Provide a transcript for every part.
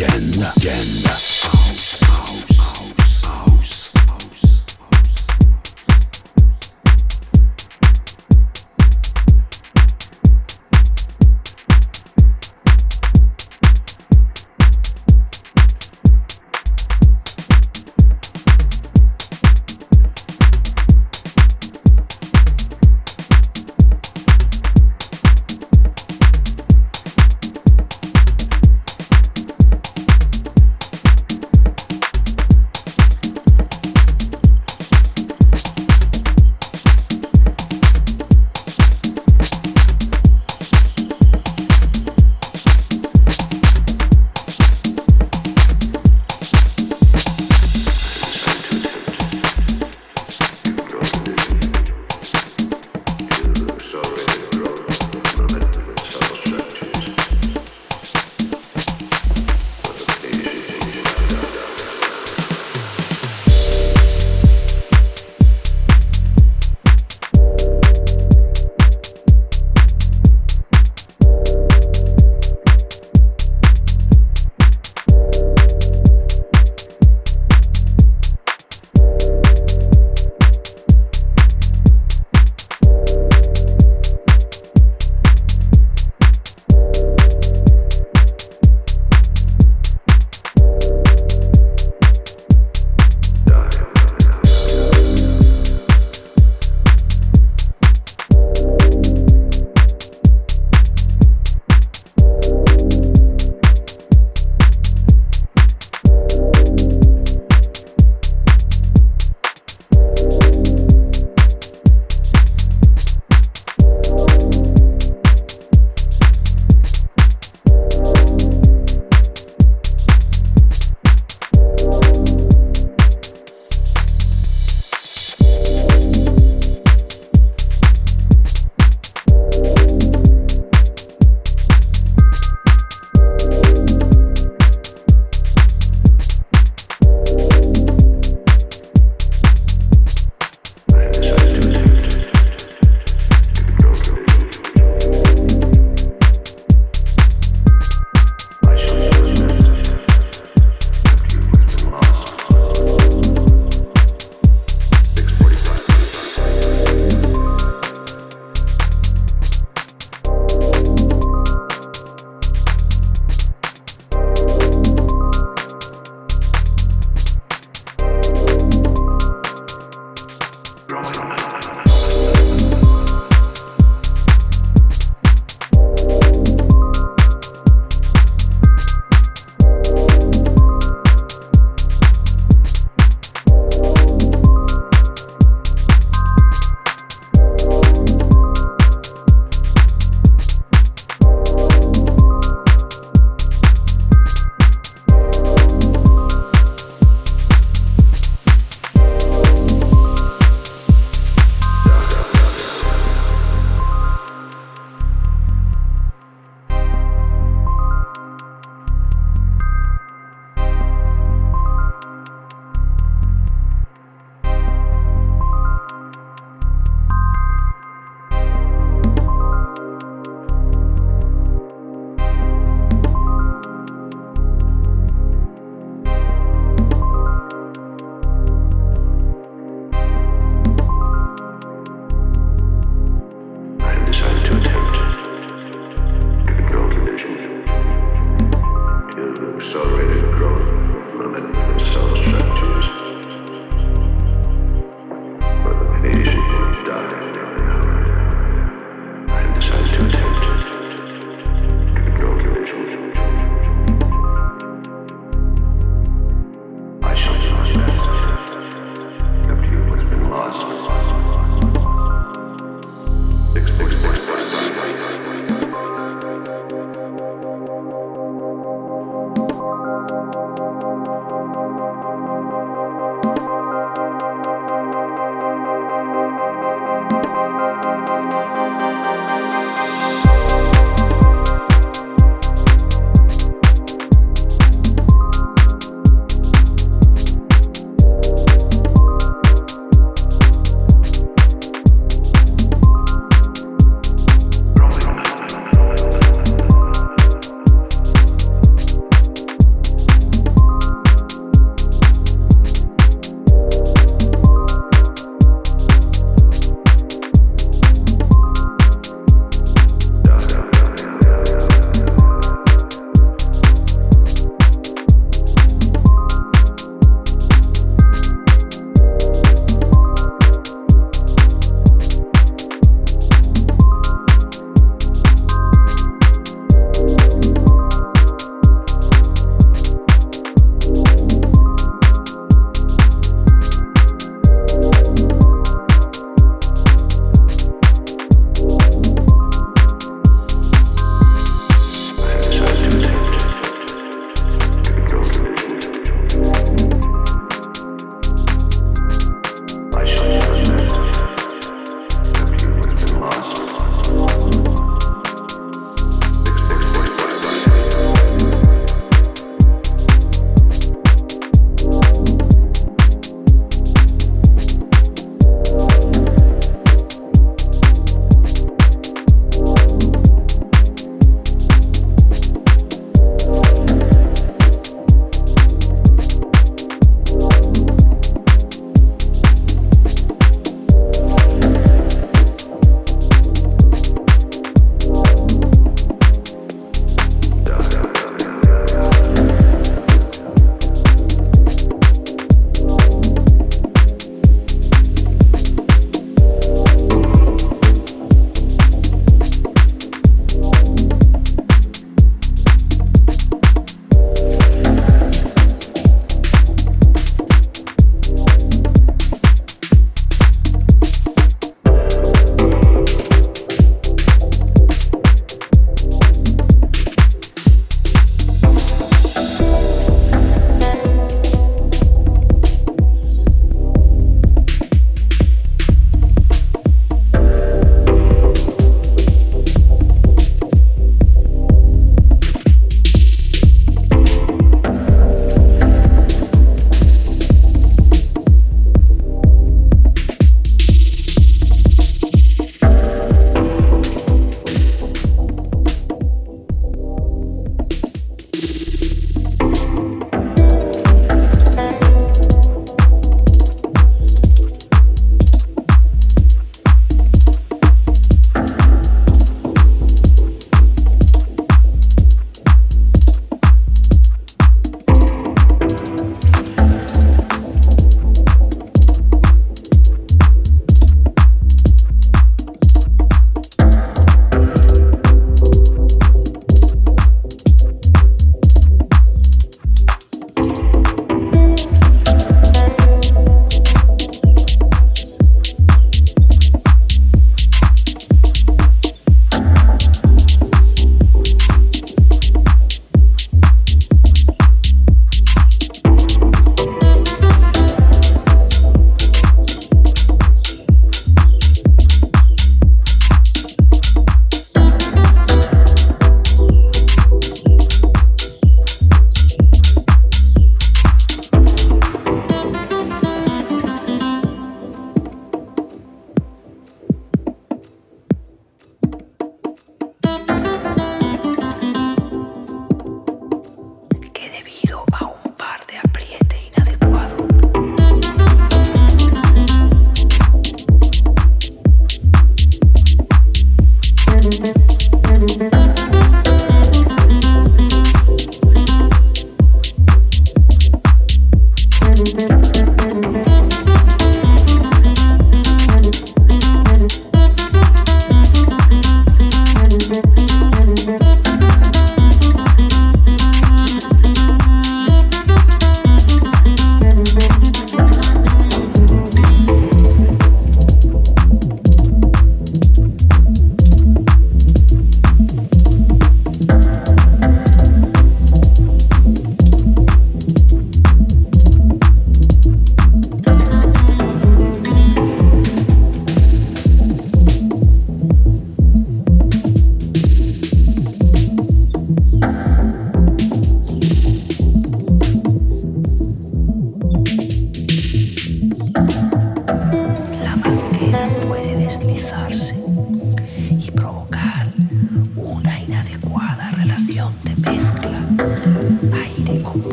weekend, weekend.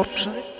hardt.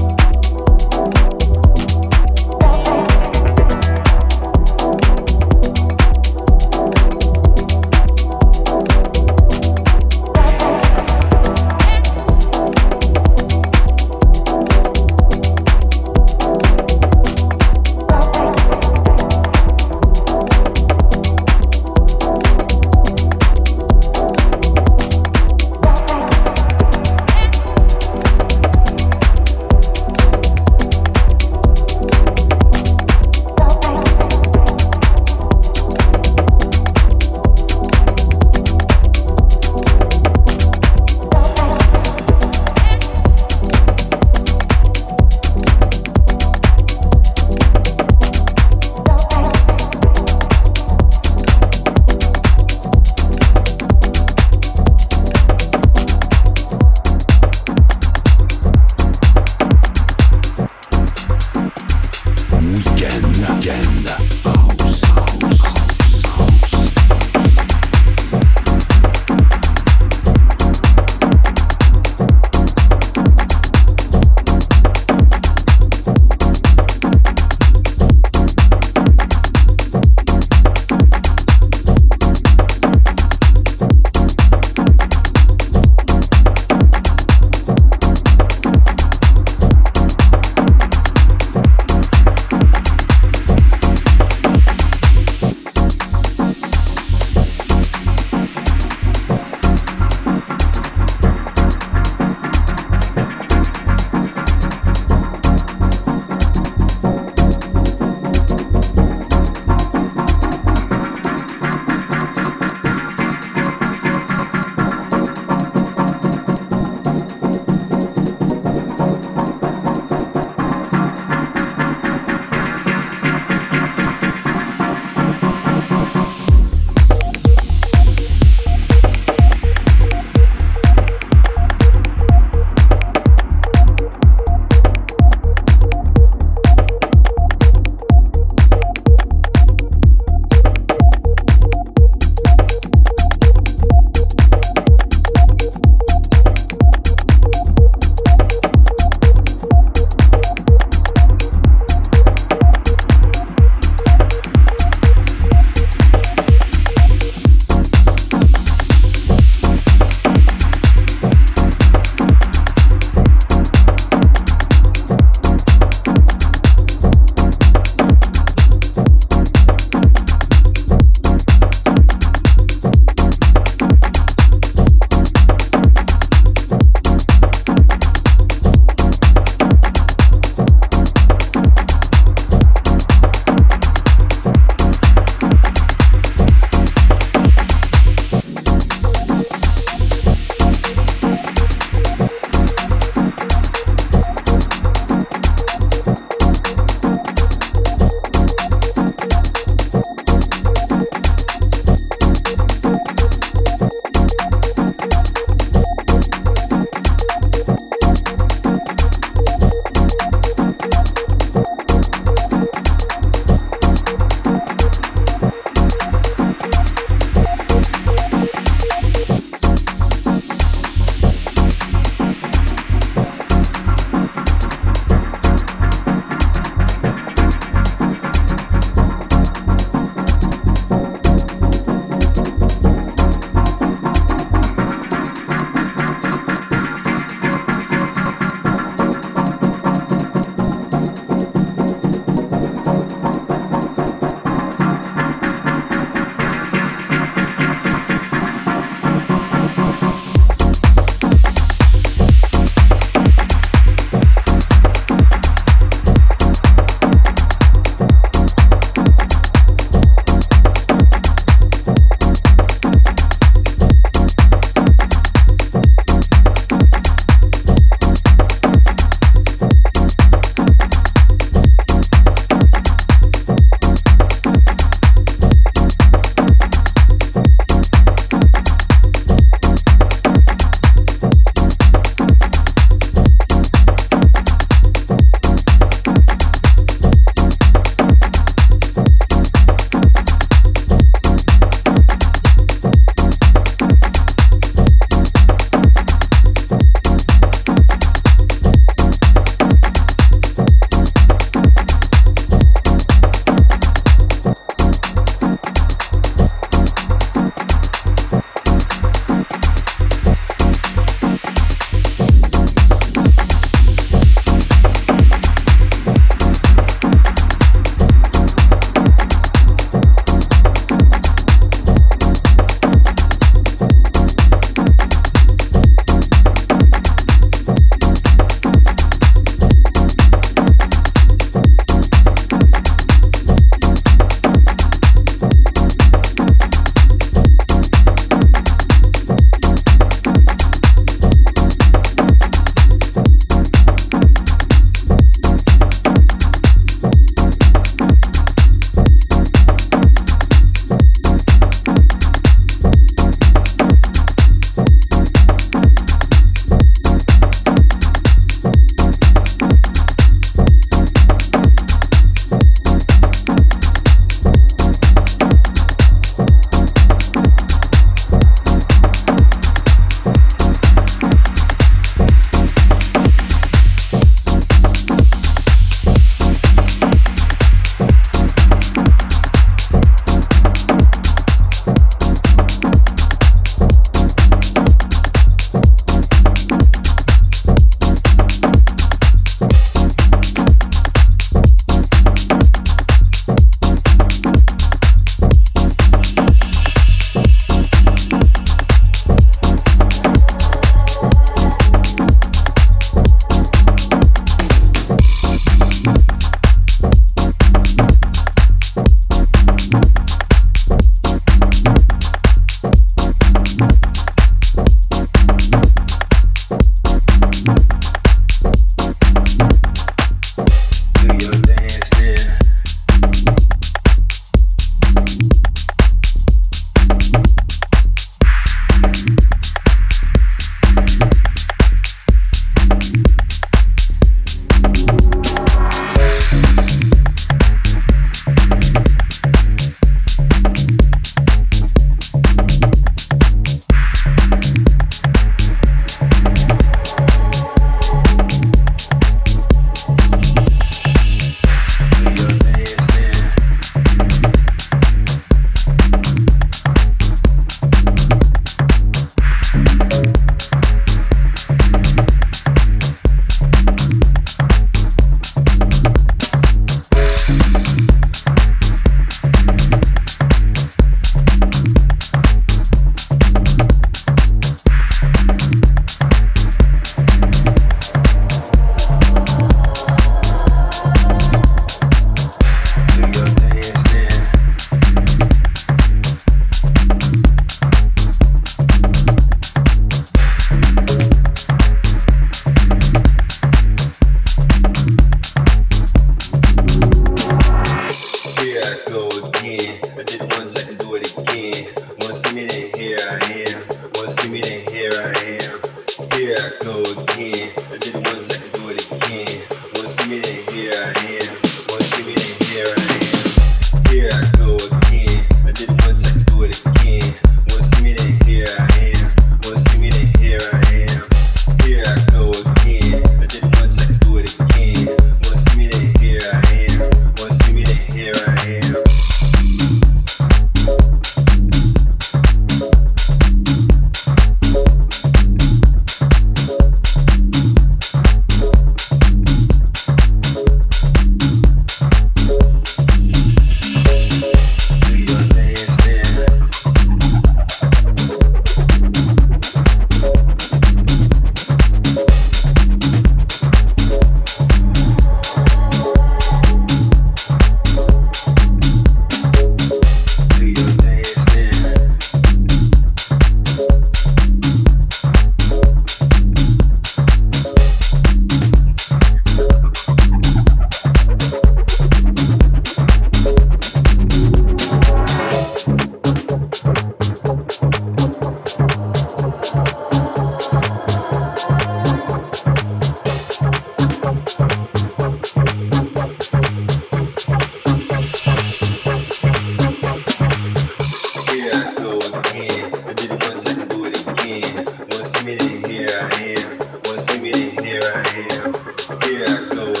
here I am. Wanna see me? Here I am. Here I go.